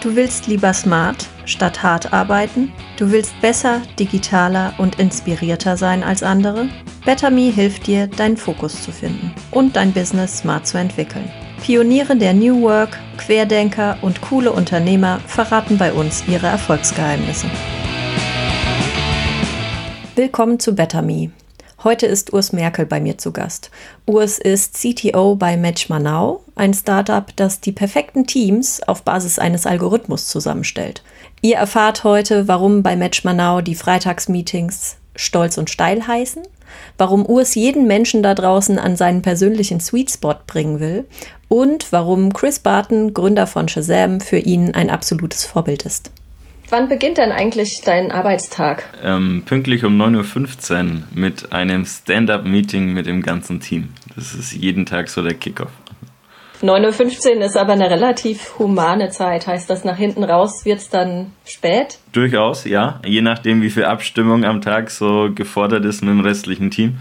Du willst lieber smart statt hart arbeiten? Du willst besser, digitaler und inspirierter sein als andere? BetterMe hilft dir, deinen Fokus zu finden und dein Business smart zu entwickeln. Pioniere der New Work, Querdenker und coole Unternehmer verraten bei uns ihre Erfolgsgeheimnisse. Willkommen zu BetterMe. Heute ist Urs Merkel bei mir zu Gast. Urs ist CTO bei Match Manau, ein Startup, das die perfekten Teams auf Basis eines Algorithmus zusammenstellt. Ihr erfahrt heute, warum bei Match Manau die Freitagsmeetings stolz und steil heißen, warum Urs jeden Menschen da draußen an seinen persönlichen Sweet Spot bringen will und warum Chris Barton, Gründer von Shazam, für ihn ein absolutes Vorbild ist. Wann beginnt denn eigentlich dein Arbeitstag? Ähm, pünktlich um 9.15 Uhr mit einem Stand-up-Meeting mit dem ganzen Team. Das ist jeden Tag so der Kickoff. 9.15 Uhr ist aber eine relativ humane Zeit. Heißt das, nach hinten raus wird es dann spät? Durchaus, ja. Je nachdem, wie viel Abstimmung am Tag so gefordert ist mit dem restlichen Team,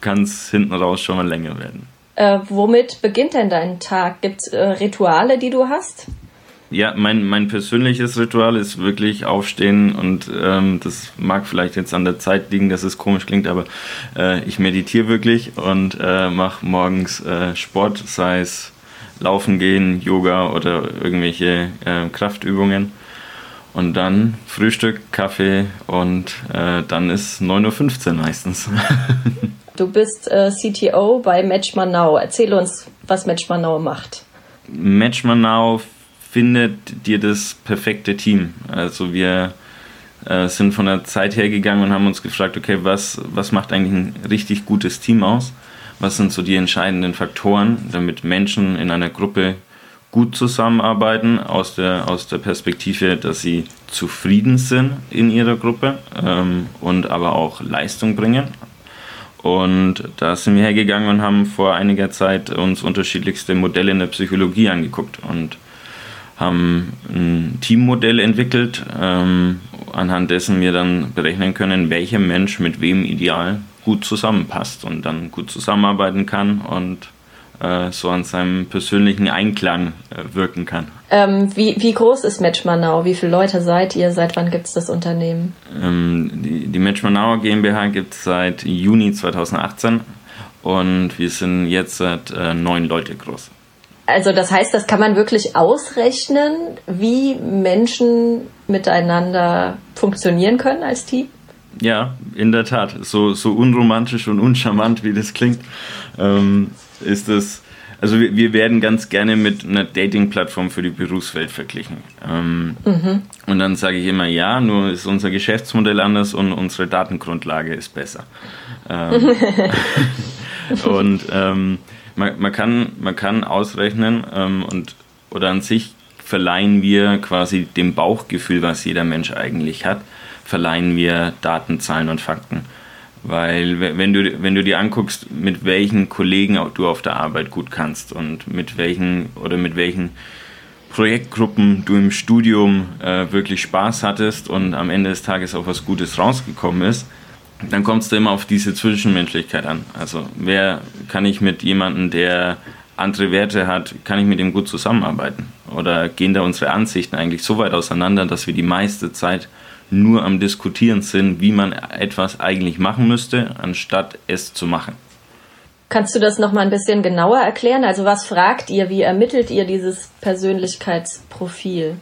kann es hinten raus schon mal länger werden. Äh, womit beginnt denn dein Tag? Gibt es äh, Rituale, die du hast? Ja, mein, mein persönliches Ritual ist wirklich aufstehen und ähm, das mag vielleicht jetzt an der Zeit liegen, dass es komisch klingt, aber äh, ich meditiere wirklich und äh, mache morgens äh, Sport, sei es Laufen gehen, Yoga oder irgendwelche äh, Kraftübungen. Und dann Frühstück, Kaffee und äh, dann ist 9.15 Uhr meistens. du bist äh, CTO bei Match Manau. Erzähl uns, was Match Manau macht. Match Manau findet dir das perfekte Team. Also wir äh, sind von der Zeit her gegangen und haben uns gefragt, okay, was, was macht eigentlich ein richtig gutes Team aus? Was sind so die entscheidenden Faktoren, damit Menschen in einer Gruppe gut zusammenarbeiten, aus der, aus der Perspektive, dass sie zufrieden sind in ihrer Gruppe ähm, und aber auch Leistung bringen. Und da sind wir hergegangen und haben vor einiger Zeit uns unterschiedlichste Modelle in der Psychologie angeguckt und haben ein Teammodell entwickelt, ähm, anhand dessen wir dann berechnen können, welcher Mensch mit wem ideal gut zusammenpasst und dann gut zusammenarbeiten kann und äh, so an seinem persönlichen Einklang äh, wirken kann. Ähm, wie, wie groß ist Match Manau? Wie viele Leute seid ihr? Seit wann gibt es das Unternehmen? Ähm, die, die Match Manau GmbH gibt es seit Juni 2018 und wir sind jetzt seit äh, neun Leute groß. Also das heißt, das kann man wirklich ausrechnen, wie Menschen miteinander funktionieren können als Team? Ja, in der Tat. So, so unromantisch und uncharmant, wie das klingt, ähm, ist es. Also wir, wir, werden ganz gerne mit einer Dating-Plattform für die Berufswelt verglichen. Ähm, mhm. Und dann sage ich immer, ja, nur ist unser Geschäftsmodell anders und unsere Datengrundlage ist besser. Ähm, und ähm, man, man, kann, man kann ausrechnen ähm, und oder an sich verleihen wir quasi dem Bauchgefühl, was jeder Mensch eigentlich hat, verleihen wir Daten, Zahlen und Fakten. Weil wenn du, wenn du dir anguckst, mit welchen Kollegen du auf der Arbeit gut kannst und mit welchen oder mit welchen Projektgruppen du im Studium äh, wirklich Spaß hattest und am Ende des Tages auch was Gutes rausgekommen ist, dann kommt es da immer auf diese Zwischenmenschlichkeit an. Also wer kann ich mit jemandem, der andere Werte hat, kann ich mit ihm gut zusammenarbeiten? Oder gehen da unsere Ansichten eigentlich so weit auseinander, dass wir die meiste Zeit nur am Diskutieren sind, wie man etwas eigentlich machen müsste, anstatt es zu machen? Kannst du das noch mal ein bisschen genauer erklären? Also was fragt ihr, wie ermittelt ihr dieses Persönlichkeitsprofil?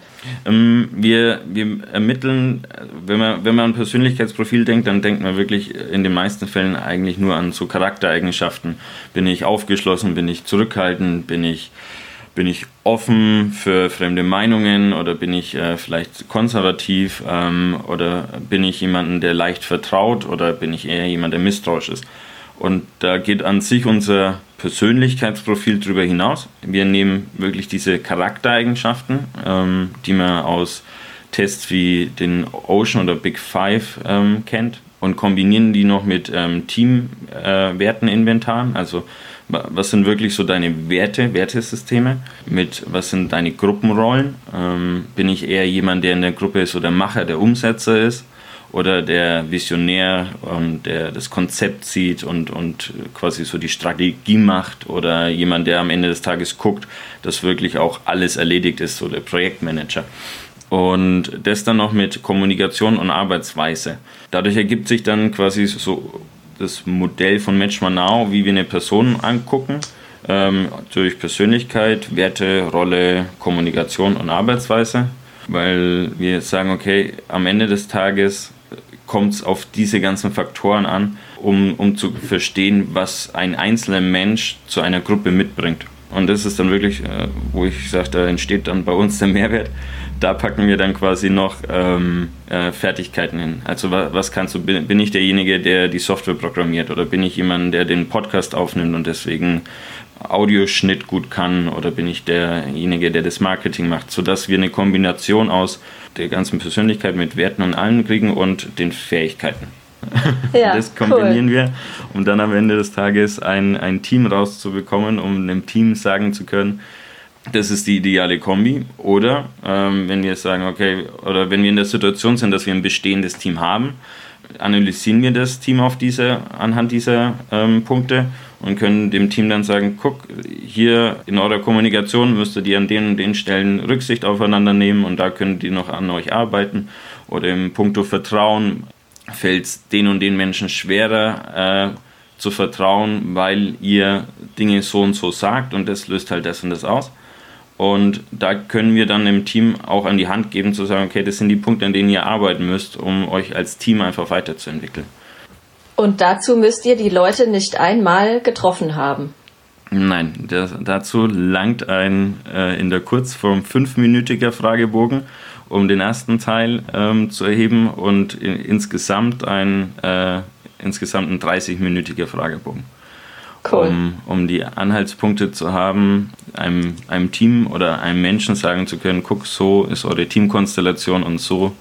Ähm, wir, wir ermitteln, wenn man, wenn man an Persönlichkeitsprofil denkt, dann denkt man wirklich in den meisten Fällen eigentlich nur an so Charaktereigenschaften. Bin ich aufgeschlossen, bin ich zurückhaltend, bin ich, bin ich offen für fremde Meinungen oder bin ich äh, vielleicht konservativ ähm, oder bin ich jemanden, der leicht vertraut oder bin ich eher jemand, der misstrauisch ist? Und da geht an sich unser Persönlichkeitsprofil darüber hinaus. Wir nehmen wirklich diese Charaktereigenschaften, ähm, die man aus Tests wie den Ocean oder Big Five ähm, kennt und kombinieren die noch mit ähm, Teamwerteninventaren. Äh, also was sind wirklich so deine Werte, Wertesysteme? Mit was sind deine Gruppenrollen? Ähm, bin ich eher jemand, der in der Gruppe so der Macher, der Umsetzer ist? Oder der Visionär, ähm, der das Konzept sieht und, und quasi so die Strategie macht oder jemand, der am Ende des Tages guckt, dass wirklich auch alles erledigt ist, so der Projektmanager. Und das dann noch mit Kommunikation und Arbeitsweise. Dadurch ergibt sich dann quasi so das Modell von Match Now, wie wir eine Person angucken, ähm, durch Persönlichkeit, Werte, Rolle, Kommunikation und Arbeitsweise, weil wir sagen, okay, am Ende des Tages kommt es auf diese ganzen Faktoren an, um, um zu verstehen, was ein einzelner Mensch zu einer Gruppe mitbringt. Und das ist dann wirklich, äh, wo ich sage, da entsteht dann bei uns der Mehrwert. Da packen wir dann quasi noch ähm, äh, Fertigkeiten hin. Also was, was kannst du, bin, bin ich derjenige, der die Software programmiert oder bin ich jemand, der den Podcast aufnimmt und deswegen Audioschnitt gut kann oder bin ich derjenige, der das Marketing macht, sodass wir eine Kombination aus der ganzen Persönlichkeit mit Werten und allem kriegen und den Fähigkeiten. Ja, das kombinieren cool. wir, um dann am Ende des Tages ein, ein Team rauszubekommen, um einem Team sagen zu können, das ist die ideale Kombi. Oder ähm, wenn wir sagen, okay, oder wenn wir in der Situation sind, dass wir ein bestehendes Team haben, analysieren wir das Team auf diese, anhand dieser ähm, Punkte und können dem Team dann sagen, guck, hier in eurer Kommunikation müsstet ihr an den und den Stellen Rücksicht aufeinander nehmen und da könnt ihr noch an euch arbeiten. Oder im Punkto Vertrauen fällt es den und den Menschen schwerer äh, zu vertrauen, weil ihr Dinge so und so sagt und das löst halt das und das aus. Und da können wir dann dem Team auch an die Hand geben, zu sagen, okay, das sind die Punkte, an denen ihr arbeiten müsst, um euch als Team einfach weiterzuentwickeln. Und dazu müsst ihr die Leute nicht einmal getroffen haben. Nein, das, dazu langt ein äh, in der Kurzform fünfminütiger Fragebogen, um den ersten Teil ähm, zu erheben und in, insgesamt ein äh, insgesamt ein 30-minütiger Fragebogen. Cool. Um, um die Anhaltspunkte zu haben, einem, einem Team oder einem Menschen sagen zu können, guck, so ist eure Teamkonstellation und so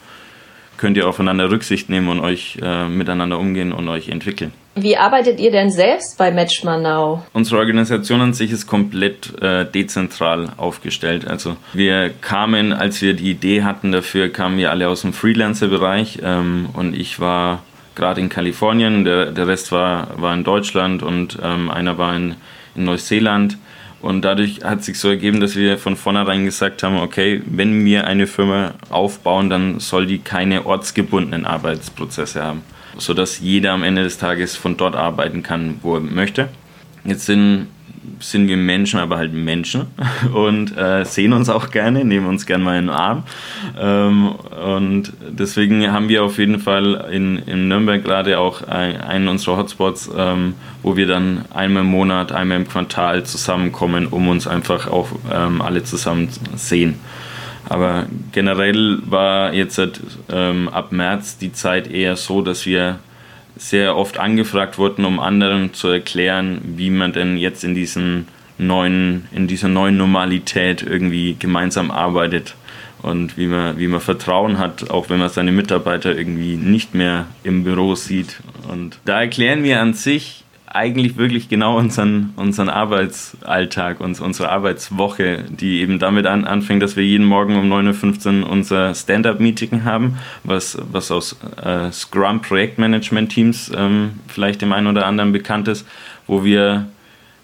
könnt ihr aufeinander Rücksicht nehmen und euch äh, miteinander umgehen und euch entwickeln. Wie arbeitet ihr denn selbst bei Match Now? Unsere Organisation an sich ist komplett äh, dezentral aufgestellt. Also wir kamen, als wir die Idee hatten dafür, kamen wir alle aus dem Freelancer-Bereich ähm, und ich war gerade in Kalifornien, der, der Rest war, war in Deutschland und ähm, einer war in, in Neuseeland. Und dadurch hat sich so ergeben, dass wir von vornherein gesagt haben, okay, wenn wir eine Firma aufbauen, dann soll die keine ortsgebundenen Arbeitsprozesse haben, sodass jeder am Ende des Tages von dort arbeiten kann, wo er möchte. Jetzt sind sind wir Menschen, aber halt Menschen und äh, sehen uns auch gerne, nehmen uns gerne mal in den Arm. Ähm, und deswegen haben wir auf jeden Fall in, in Nürnberg gerade auch ein, einen unserer Hotspots, ähm, wo wir dann einmal im Monat, einmal im Quartal zusammenkommen, um uns einfach auch ähm, alle zusammen sehen. Aber generell war jetzt ähm, ab März die Zeit eher so, dass wir sehr oft angefragt wurden, um anderen zu erklären, wie man denn jetzt in diesen neuen, in dieser neuen Normalität irgendwie gemeinsam arbeitet und wie man, wie man Vertrauen hat, auch wenn man seine Mitarbeiter irgendwie nicht mehr im Büro sieht. Und da erklären wir an sich eigentlich wirklich genau unseren, unseren Arbeitsalltag, uns, unsere Arbeitswoche, die eben damit an, anfängt, dass wir jeden Morgen um 9.15 Uhr unser Stand-up-Meeting haben, was, was aus äh, Scrum-Projektmanagement-Teams ähm, vielleicht dem einen oder anderen bekannt ist, wo wir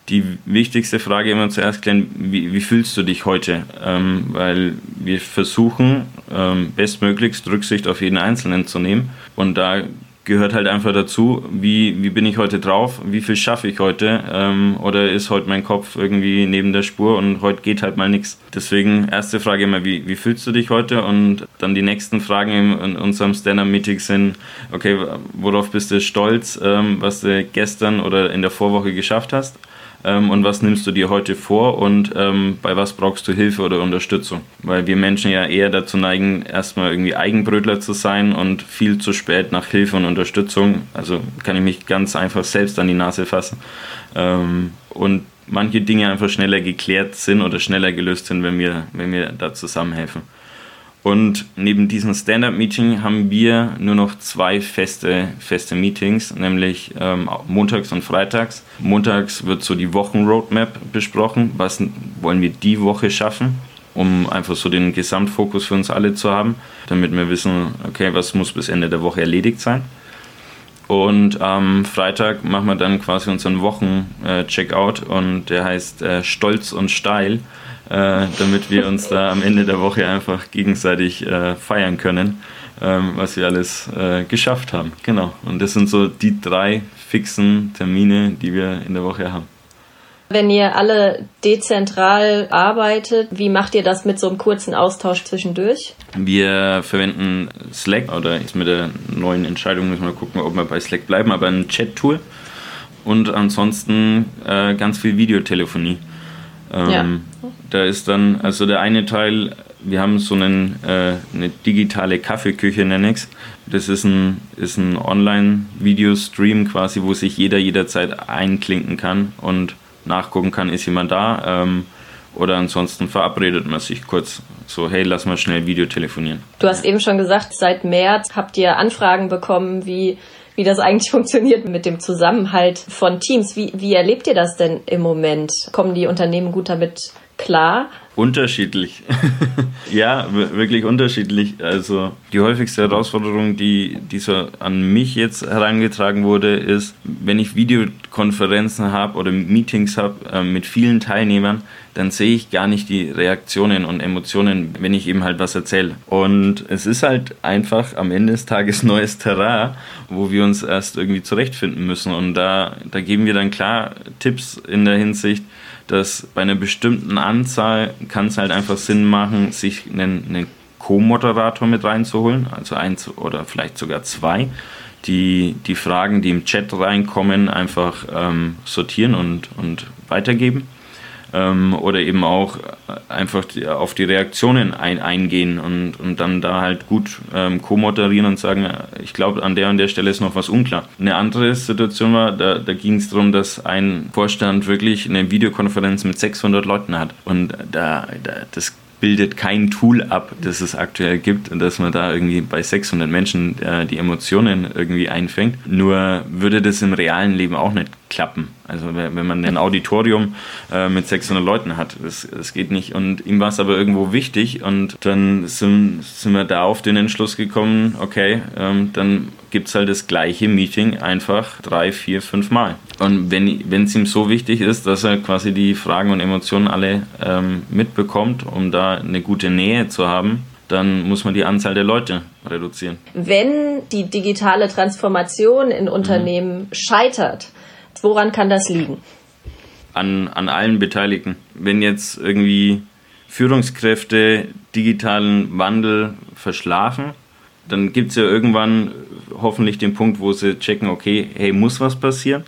die wichtigste Frage immer zuerst klären, wie, wie fühlst du dich heute? Ähm, weil wir versuchen, ähm, bestmöglichst Rücksicht auf jeden Einzelnen zu nehmen. Und da gehört halt einfach dazu, wie, wie bin ich heute drauf, wie viel schaffe ich heute ähm, oder ist heute mein Kopf irgendwie neben der Spur und heute geht halt mal nichts. Deswegen erste Frage immer, wie, wie fühlst du dich heute und dann die nächsten Fragen in, in unserem Stand-Up-Meeting sind, okay, worauf bist du stolz, ähm, was du gestern oder in der Vorwoche geschafft hast ähm, und was nimmst du dir heute vor und ähm, bei was brauchst du Hilfe oder Unterstützung. Weil wir Menschen ja eher dazu neigen, erstmal irgendwie Eigenbrötler zu sein und viel zu spät nach Hilfe und Unterstützung. Also kann ich mich ganz einfach selbst an die Nase fassen. Ähm, und manche Dinge einfach schneller geklärt sind oder schneller gelöst sind, wenn wir, wenn wir da zusammenhelfen. Und neben diesem Stand-up-Meeting haben wir nur noch zwei feste, feste Meetings, nämlich ähm, montags und freitags. Montags wird so die Wochenroadmap besprochen, was wollen wir die Woche schaffen um einfach so den Gesamtfokus für uns alle zu haben, damit wir wissen, okay, was muss bis Ende der Woche erledigt sein. Und am Freitag machen wir dann quasi unseren Wochen-Checkout und der heißt äh, Stolz und Steil, äh, damit wir uns da am Ende der Woche einfach gegenseitig äh, feiern können, ähm, was wir alles äh, geschafft haben. Genau. Und das sind so die drei fixen Termine, die wir in der Woche haben. Wenn ihr alle dezentral arbeitet, wie macht ihr das mit so einem kurzen Austausch zwischendurch? Wir verwenden Slack oder jetzt mit der neuen Entscheidung müssen wir gucken, ob wir bei Slack bleiben, aber ein Chat-Tool und ansonsten äh, ganz viel Videotelefonie. Ähm, ja. Da ist dann, also der eine Teil, wir haben so einen, äh, eine digitale Kaffeeküche, nenne ich Das ist ein, ist ein Online-Videostream quasi, wo sich jeder jederzeit einklinken kann und nachgucken kann, ist jemand da. Ähm, oder ansonsten verabredet man sich kurz so, hey, lass mal schnell Video telefonieren. Du hast eben schon gesagt, seit März habt ihr Anfragen bekommen, wie, wie das eigentlich funktioniert mit dem Zusammenhalt von Teams. Wie, wie erlebt ihr das denn im Moment? Kommen die Unternehmen gut damit klar? Unterschiedlich. ja, wirklich unterschiedlich. Also die häufigste Herausforderung, die, die so an mich jetzt herangetragen wurde, ist, wenn ich Videokonferenzen habe oder Meetings habe äh, mit vielen Teilnehmern, dann sehe ich gar nicht die Reaktionen und Emotionen, wenn ich eben halt was erzähle. Und es ist halt einfach am Ende des Tages neues Terrain, wo wir uns erst irgendwie zurechtfinden müssen. Und da, da geben wir dann klar Tipps in der Hinsicht, dass bei einer bestimmten Anzahl kann es halt einfach Sinn machen, sich einen, einen Co-Moderator mit reinzuholen, also eins oder vielleicht sogar zwei, die die Fragen, die im Chat reinkommen, einfach ähm, sortieren und, und weitergeben ähm, oder eben auch einfach auf die Reaktionen ein, eingehen und, und dann da halt gut ähm, co-moderieren und sagen, ich glaube, an der und der Stelle ist noch was unklar. Eine andere Situation war, da, da ging es darum, dass ein Vorstand wirklich eine Videokonferenz mit 600 Leuten hat und da, da das bildet kein Tool ab, das es aktuell gibt, dass man da irgendwie bei 600 Menschen äh, die Emotionen irgendwie einfängt. Nur würde das im realen Leben auch nicht klappen. Also wenn man ein Auditorium äh, mit 600 Leuten hat, das, das geht nicht. Und ihm war es aber irgendwo wichtig und dann sind, sind wir da auf den Entschluss gekommen, okay, ähm, dann gibt es halt das gleiche Meeting einfach drei, vier, fünf Mal. Und wenn es ihm so wichtig ist, dass er quasi die Fragen und Emotionen alle ähm, mitbekommt, um da eine gute Nähe zu haben, dann muss man die Anzahl der Leute reduzieren. Wenn die digitale Transformation in Unternehmen mhm. scheitert, Woran kann das liegen? An, an allen Beteiligten. Wenn jetzt irgendwie Führungskräfte digitalen Wandel verschlafen, dann gibt es ja irgendwann hoffentlich den Punkt, wo sie checken, okay, hey, muss was passieren?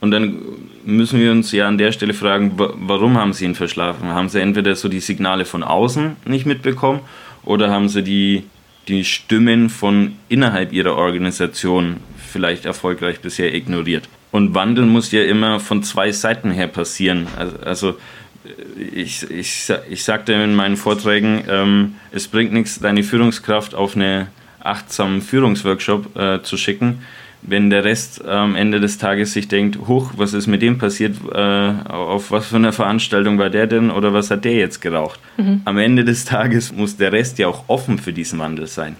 Und dann müssen wir uns ja an der Stelle fragen, warum haben sie ihn verschlafen? Haben sie entweder so die Signale von außen nicht mitbekommen oder haben sie die, die Stimmen von innerhalb ihrer Organisation vielleicht erfolgreich bisher ignoriert? Und Wandel muss ja immer von zwei Seiten her passieren. Also, also ich, ich, ich sagte in meinen Vorträgen, ähm, es bringt nichts, deine Führungskraft auf einen achtsamen Führungsworkshop äh, zu schicken, wenn der Rest am Ende des Tages sich denkt, hoch, was ist mit dem passiert, äh, auf was für eine Veranstaltung war der denn oder was hat der jetzt geraucht? Mhm. Am Ende des Tages muss der Rest ja auch offen für diesen Wandel sein.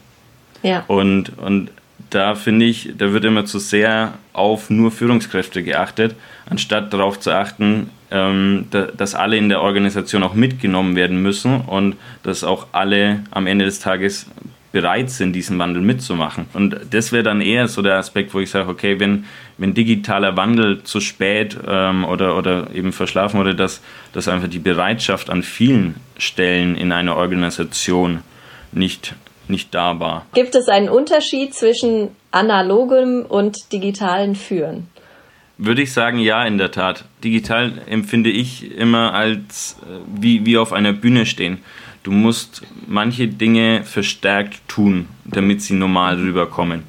Ja. Und, und da finde ich, da wird immer zu sehr auf nur Führungskräfte geachtet, anstatt darauf zu achten, ähm, da, dass alle in der Organisation auch mitgenommen werden müssen und dass auch alle am Ende des Tages bereit sind, diesen Wandel mitzumachen. Und das wäre dann eher so der Aspekt, wo ich sage, okay, wenn, wenn digitaler Wandel zu spät ähm, oder, oder eben verschlafen wurde, dass, dass einfach die Bereitschaft an vielen Stellen in einer Organisation nicht nicht da war. Gibt es einen Unterschied zwischen analogem und digitalen Führen? Würde ich sagen, ja, in der Tat. Digital empfinde ich immer als äh, wie, wie auf einer Bühne stehen. Du musst manche Dinge verstärkt tun, damit sie normal rüberkommen.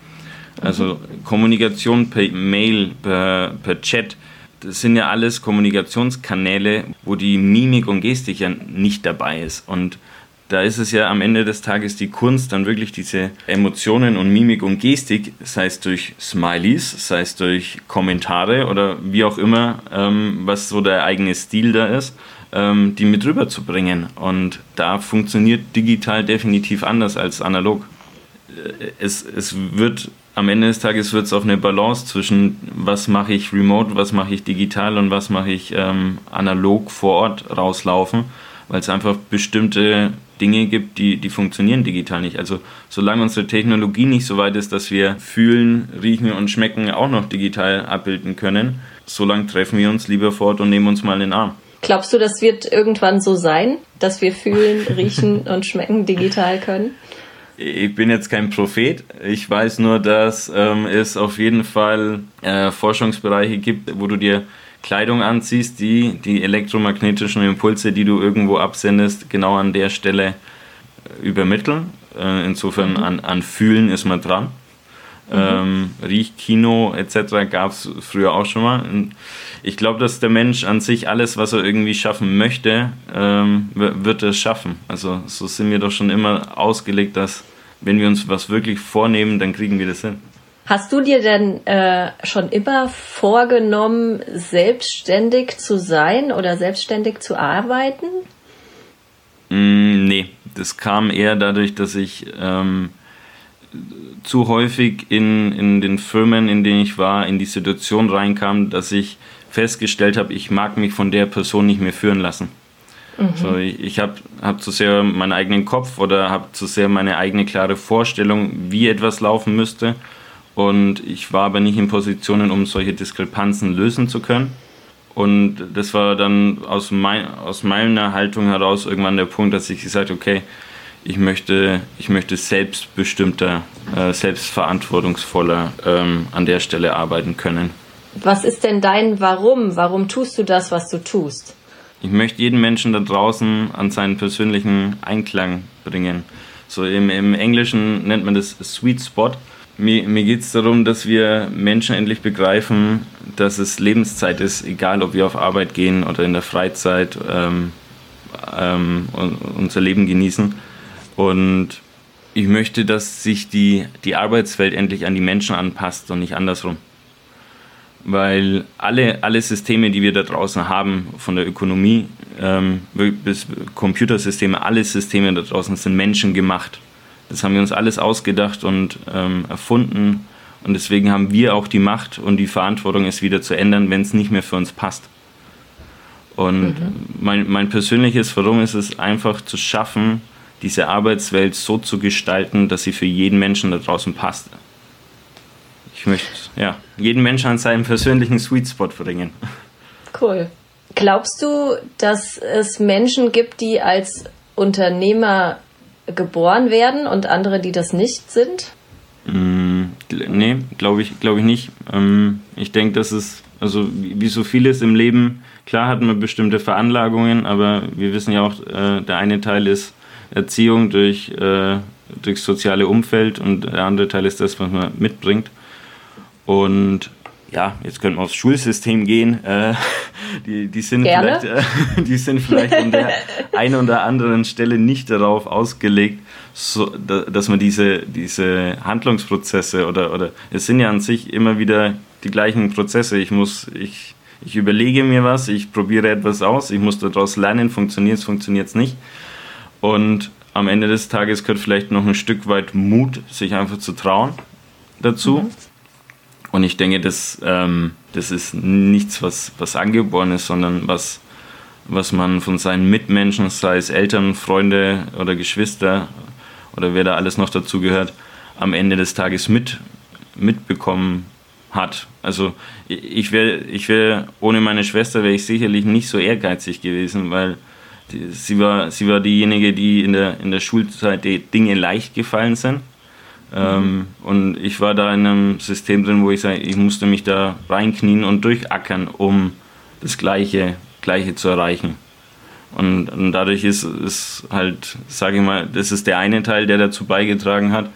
Also Kommunikation per Mail, per, per Chat, das sind ja alles Kommunikationskanäle, wo die Mimik und Gestik ja nicht dabei ist. Und da ist es ja am Ende des Tages die Kunst, dann wirklich diese Emotionen und Mimik und Gestik, sei es durch Smileys, sei es durch Kommentare oder wie auch immer, ähm, was so der eigene Stil da ist, ähm, die mit rüberzubringen. Und da funktioniert digital definitiv anders als analog. Äh, es, es wird am Ende des Tages wird es auf eine Balance zwischen was mache ich remote, was mache ich digital und was mache ich ähm, analog vor Ort rauslaufen, weil es einfach bestimmte Dinge gibt, die, die funktionieren digital nicht. Also solange unsere Technologie nicht so weit ist, dass wir fühlen, riechen und schmecken auch noch digital abbilden können, solange treffen wir uns lieber fort und nehmen uns mal in den Arm. Glaubst du, das wird irgendwann so sein, dass wir fühlen, riechen und schmecken digital können? Ich bin jetzt kein Prophet. Ich weiß nur, dass ähm, es auf jeden Fall äh, Forschungsbereiche gibt, wo du dir Kleidung anziehst, die die elektromagnetischen Impulse, die du irgendwo absendest, genau an der Stelle äh, übermitteln. Äh, insofern mhm. an, an Fühlen ist man dran. Mhm. Ähm, Riechkino etc. gab es früher auch schon mal. Ich glaube, dass der Mensch an sich alles, was er irgendwie schaffen möchte, ähm, wird es schaffen. Also so sind wir doch schon immer ausgelegt, dass wenn wir uns was wirklich vornehmen, dann kriegen wir das hin. Hast du dir denn äh, schon immer vorgenommen, selbstständig zu sein oder selbstständig zu arbeiten? Mm, nee, das kam eher dadurch, dass ich ähm, zu häufig in, in den Firmen, in denen ich war, in die Situation reinkam, dass ich festgestellt habe, ich mag mich von der Person nicht mehr führen lassen. Mhm. So, ich ich habe hab zu sehr meinen eigenen Kopf oder habe zu sehr meine eigene klare Vorstellung, wie etwas laufen müsste und ich war aber nicht in Positionen, um solche Diskrepanzen lösen zu können. Und das war dann aus, mein, aus meiner Haltung heraus irgendwann der Punkt, dass ich gesagt habe, okay, ich möchte, ich möchte selbstbestimmter, äh, selbstverantwortungsvoller ähm, an der Stelle arbeiten können. Was ist denn dein Warum? Warum tust du das, was du tust? Ich möchte jeden Menschen da draußen an seinen persönlichen Einklang bringen. So im, im Englischen nennt man das Sweet Spot. Mir, mir geht es darum, dass wir Menschen endlich begreifen, dass es Lebenszeit ist, egal ob wir auf Arbeit gehen oder in der Freizeit ähm, ähm, unser Leben genießen. Und ich möchte, dass sich die, die Arbeitswelt endlich an die Menschen anpasst und nicht andersrum. Weil alle, alle Systeme, die wir da draußen haben, von der Ökonomie ähm, bis Computersysteme, alle Systeme da draußen sind menschengemacht. Das haben wir uns alles ausgedacht und ähm, erfunden. Und deswegen haben wir auch die Macht und die Verantwortung, es wieder zu ändern, wenn es nicht mehr für uns passt. Und mhm. mein, mein persönliches Warum ist es einfach zu schaffen, diese Arbeitswelt so zu gestalten, dass sie für jeden Menschen da draußen passt. Ich möchte ja, jeden Menschen an seinem persönlichen Sweet Spot bringen. Cool. Glaubst du, dass es Menschen gibt, die als Unternehmer geboren werden und andere, die das nicht sind? Mm, nee, glaube ich, glaube ich nicht. Ähm, ich denke, dass es, also wie, so vieles im Leben, klar hat man bestimmte Veranlagungen, aber wir wissen ja auch, äh, der eine Teil ist Erziehung durch, äh, durch soziale Umfeld und der andere Teil ist das, was man mitbringt. Und ja, jetzt könnten wir aufs Schulsystem gehen. Äh, die, die, sind vielleicht, äh, die sind vielleicht an der einen oder anderen Stelle nicht darauf ausgelegt, so, da, dass man diese, diese Handlungsprozesse oder, oder es sind ja an sich immer wieder die gleichen Prozesse. Ich muss, ich, ich überlege mir was, ich probiere etwas aus, ich muss daraus lernen, funktioniert es, funktioniert es nicht. Und am Ende des Tages gehört vielleicht noch ein Stück weit Mut, sich einfach zu trauen dazu. Mhm und ich denke, das, ähm, das ist nichts, was, was angeboren ist, sondern was, was man von seinen Mitmenschen, sei es Eltern, Freunde oder Geschwister oder wer da alles noch dazu gehört, am Ende des Tages mit, mitbekommen hat. Also ich wäre, ich wär, ohne meine Schwester wäre ich sicherlich nicht so ehrgeizig gewesen, weil die, sie, war, sie war diejenige, die in der, in der Schulzeit die Dinge leicht gefallen sind ähm, und ich war da in einem System drin, wo ich sage, ich musste mich da reinknien und durchackern, um das Gleiche, Gleiche zu erreichen. Und, und dadurch ist es halt, sage ich mal, das ist der eine Teil, der dazu beigetragen hat,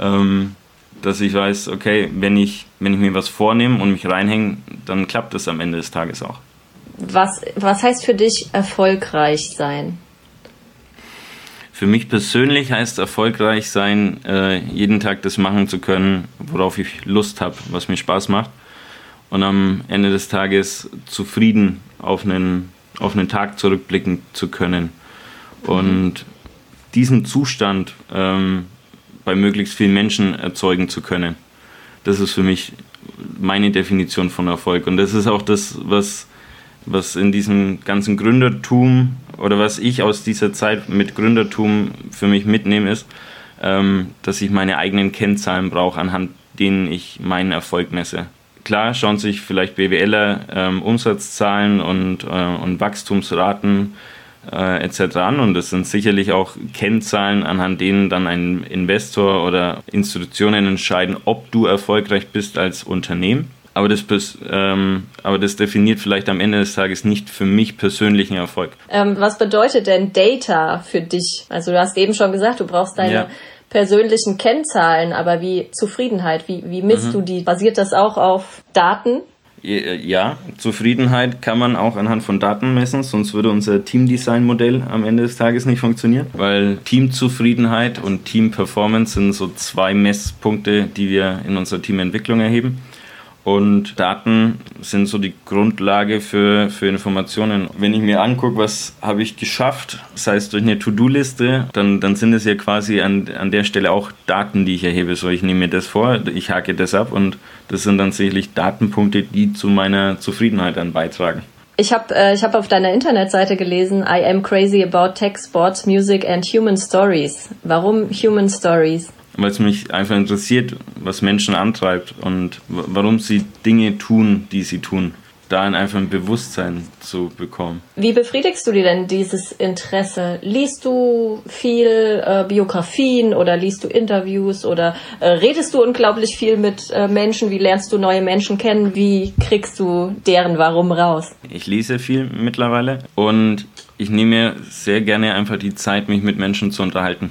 ähm, dass ich weiß, okay, wenn ich, wenn ich mir was vornehme und mich reinhänge, dann klappt das am Ende des Tages auch. Was, was heißt für dich erfolgreich sein? Für mich persönlich heißt erfolgreich sein, äh, jeden Tag das machen zu können, worauf ich Lust habe, was mir Spaß macht. Und am Ende des Tages zufrieden auf einen, auf einen Tag zurückblicken zu können. Und diesen Zustand ähm, bei möglichst vielen Menschen erzeugen zu können. Das ist für mich meine Definition von Erfolg. Und das ist auch das, was, was in diesem ganzen Gründertum oder was ich aus dieser Zeit mit Gründertum für mich mitnehme, ist, ähm, dass ich meine eigenen Kennzahlen brauche, anhand denen ich meinen Erfolg messe. Klar schauen sich vielleicht BWLer ähm, Umsatzzahlen und, äh, und Wachstumsraten äh, etc. an und das sind sicherlich auch Kennzahlen, anhand denen dann ein Investor oder Institutionen entscheiden, ob du erfolgreich bist als Unternehmen aber das, ähm, aber das definiert vielleicht am Ende des Tages nicht für mich persönlichen Erfolg. Ähm, was bedeutet denn Data für dich? Also du hast eben schon gesagt, du brauchst deine ja. persönlichen Kennzahlen, aber wie Zufriedenheit, wie, wie misst mhm. du die? Basiert das auch auf Daten? Ja, Zufriedenheit kann man auch anhand von Daten messen, sonst würde unser Teamdesign-Modell am Ende des Tages nicht funktionieren, weil Teamzufriedenheit und Teamperformance sind so zwei Messpunkte, die wir in unserer Teamentwicklung erheben. Und Daten sind so die Grundlage für, für Informationen. Wenn ich mir angucke, was habe ich geschafft, sei es durch eine To-Do-Liste, dann, dann sind es ja quasi an, an der Stelle auch Daten, die ich erhebe. So, ich nehme mir das vor, ich hake das ab und das sind dann sicherlich Datenpunkte, die zu meiner Zufriedenheit dann beitragen. Ich habe äh, hab auf deiner Internetseite gelesen, I am crazy about tech, sports, music and human stories. Warum human stories? Weil es mich einfach interessiert, was Menschen antreibt und warum sie Dinge tun, die sie tun. Da einfach ein Bewusstsein zu bekommen. Wie befriedigst du dir denn dieses Interesse? Liest du viel äh, Biografien oder liest du Interviews oder äh, redest du unglaublich viel mit äh, Menschen? Wie lernst du neue Menschen kennen? Wie kriegst du deren Warum raus? Ich lese viel mittlerweile und ich nehme mir sehr gerne einfach die Zeit, mich mit Menschen zu unterhalten.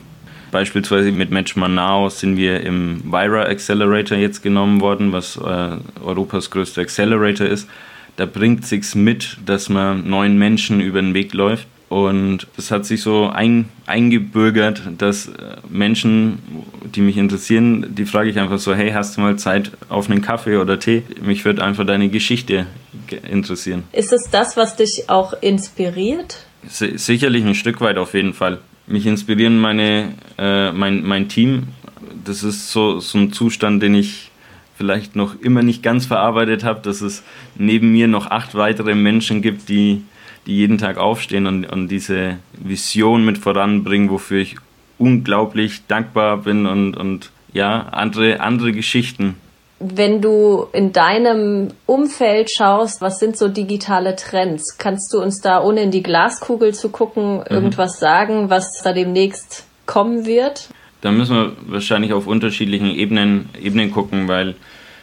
Beispielsweise mit Match Manao sind wir im Vira Accelerator jetzt genommen worden, was äh, Europas größter Accelerator ist. Da bringt sich's mit, dass man neuen Menschen über den Weg läuft. Und das hat sich so ein, eingebürgert, dass äh, Menschen, die mich interessieren, die frage ich einfach so, hey, hast du mal Zeit auf einen Kaffee oder Tee? Mich würde einfach deine Geschichte interessieren. Ist es das, was dich auch inspiriert? sicherlich ein Stück weit auf jeden Fall mich inspirieren meine, äh, mein, mein Team. Das ist so, so ein Zustand, den ich vielleicht noch immer nicht ganz verarbeitet habe, dass es neben mir noch acht weitere Menschen gibt, die, die jeden Tag aufstehen und, und diese Vision mit voranbringen, wofür ich unglaublich dankbar bin und, und ja, andere, andere Geschichten wenn du in deinem Umfeld schaust, was sind so digitale Trends? Kannst du uns da, ohne in die Glaskugel zu gucken, mhm. irgendwas sagen, was da demnächst kommen wird? Da müssen wir wahrscheinlich auf unterschiedlichen Ebenen, Ebenen gucken, weil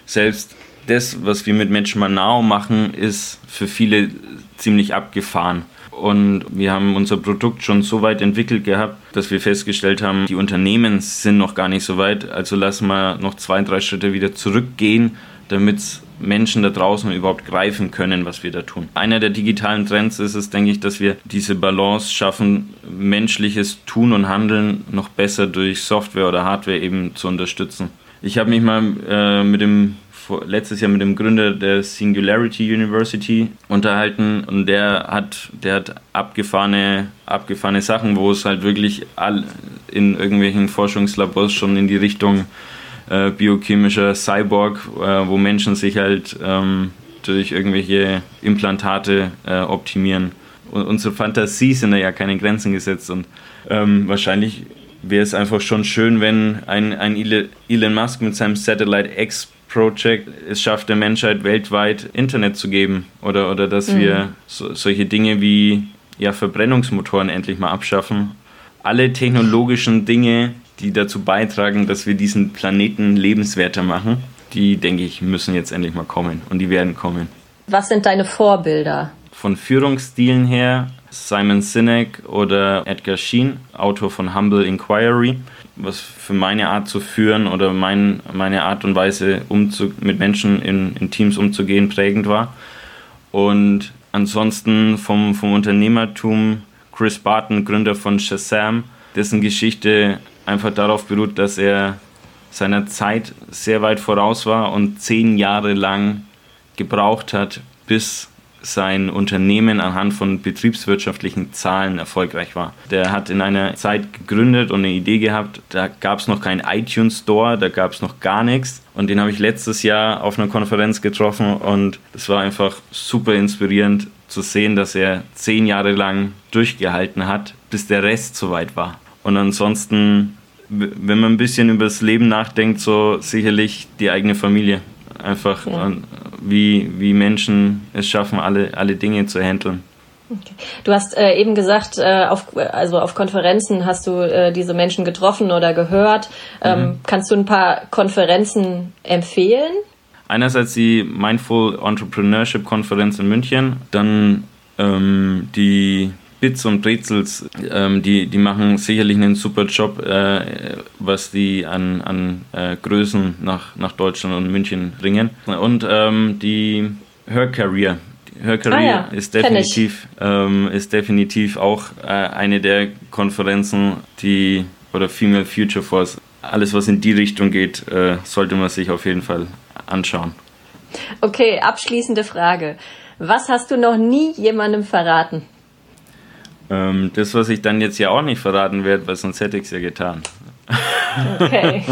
selbst das, was wir mit Match Manao machen, ist für viele ziemlich abgefahren. Und wir haben unser Produkt schon so weit entwickelt gehabt, dass wir festgestellt haben, die Unternehmen sind noch gar nicht so weit. Also lassen wir noch zwei, drei Schritte wieder zurückgehen, damit Menschen da draußen überhaupt greifen können, was wir da tun. Einer der digitalen Trends ist es, denke ich, dass wir diese Balance schaffen, menschliches Tun und Handeln noch besser durch Software oder Hardware eben zu unterstützen. Ich habe mich mal äh, mit dem letztes Jahr mit dem Gründer der Singularity University unterhalten und der hat, der hat abgefahrene, abgefahrene Sachen, wo es halt wirklich all in irgendwelchen Forschungslabors schon in die Richtung äh, biochemischer Cyborg, äh, wo Menschen sich halt ähm, durch irgendwelche Implantate äh, optimieren. Und unsere Fantasie sind da ja keine Grenzen gesetzt und ähm, wahrscheinlich wäre es einfach schon schön, wenn ein, ein Elon Musk mit seinem Satellite X Project es schafft, der Menschheit weltweit Internet zu geben oder, oder dass mhm. wir so, solche Dinge wie ja, Verbrennungsmotoren endlich mal abschaffen. Alle technologischen Dinge, die dazu beitragen, dass wir diesen Planeten lebenswerter machen, die, denke ich, müssen jetzt endlich mal kommen und die werden kommen. Was sind deine Vorbilder? Von Führungsstilen her Simon Sinek oder Edgar Sheen, Autor von Humble Inquiry was für meine Art zu führen oder mein, meine Art und Weise umzu, mit Menschen in, in Teams umzugehen prägend war. Und ansonsten vom, vom Unternehmertum Chris Barton, Gründer von Shazam, dessen Geschichte einfach darauf beruht, dass er seiner Zeit sehr weit voraus war und zehn Jahre lang gebraucht hat, bis sein Unternehmen anhand von betriebswirtschaftlichen Zahlen erfolgreich war. Der hat in einer Zeit gegründet und eine Idee gehabt, da gab es noch keinen iTunes Store, da gab es noch gar nichts. Und den habe ich letztes Jahr auf einer Konferenz getroffen und es war einfach super inspirierend zu sehen, dass er zehn Jahre lang durchgehalten hat, bis der Rest soweit war. Und ansonsten, wenn man ein bisschen über das Leben nachdenkt, so sicherlich die eigene Familie. Einfach ja. wie, wie Menschen es schaffen, alle, alle Dinge zu handeln. Okay. Du hast äh, eben gesagt, äh, auf, also auf Konferenzen hast du äh, diese Menschen getroffen oder gehört. Ähm, mhm. Kannst du ein paar Konferenzen empfehlen? Einerseits die Mindful Entrepreneurship Konferenz in München, dann ähm, die Bits und Brezels, ähm, die, die machen sicherlich einen super Job, äh, was die an, an äh, Größen nach, nach Deutschland und München bringen. Und ähm, die Her Career. Her Career ah, ja. ist, definitiv, ähm, ist definitiv auch äh, eine der Konferenzen, die oder Female Future Force, alles was in die Richtung geht, äh, sollte man sich auf jeden Fall anschauen. Okay, abschließende Frage. Was hast du noch nie jemandem verraten? Ähm, das, was ich dann jetzt ja auch nicht verraten werde, weil sonst hätte ich es ja getan. Okay.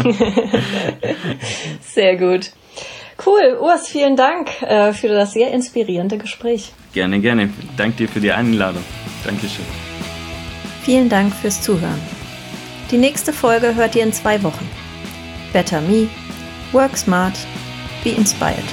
sehr gut. Cool. Urs, vielen Dank äh, für das sehr inspirierende Gespräch. Gerne, gerne. Danke dir für die Einladung. Dankeschön. Vielen Dank fürs Zuhören. Die nächste Folge hört ihr in zwei Wochen. Better Me, Work Smart, Be Inspired.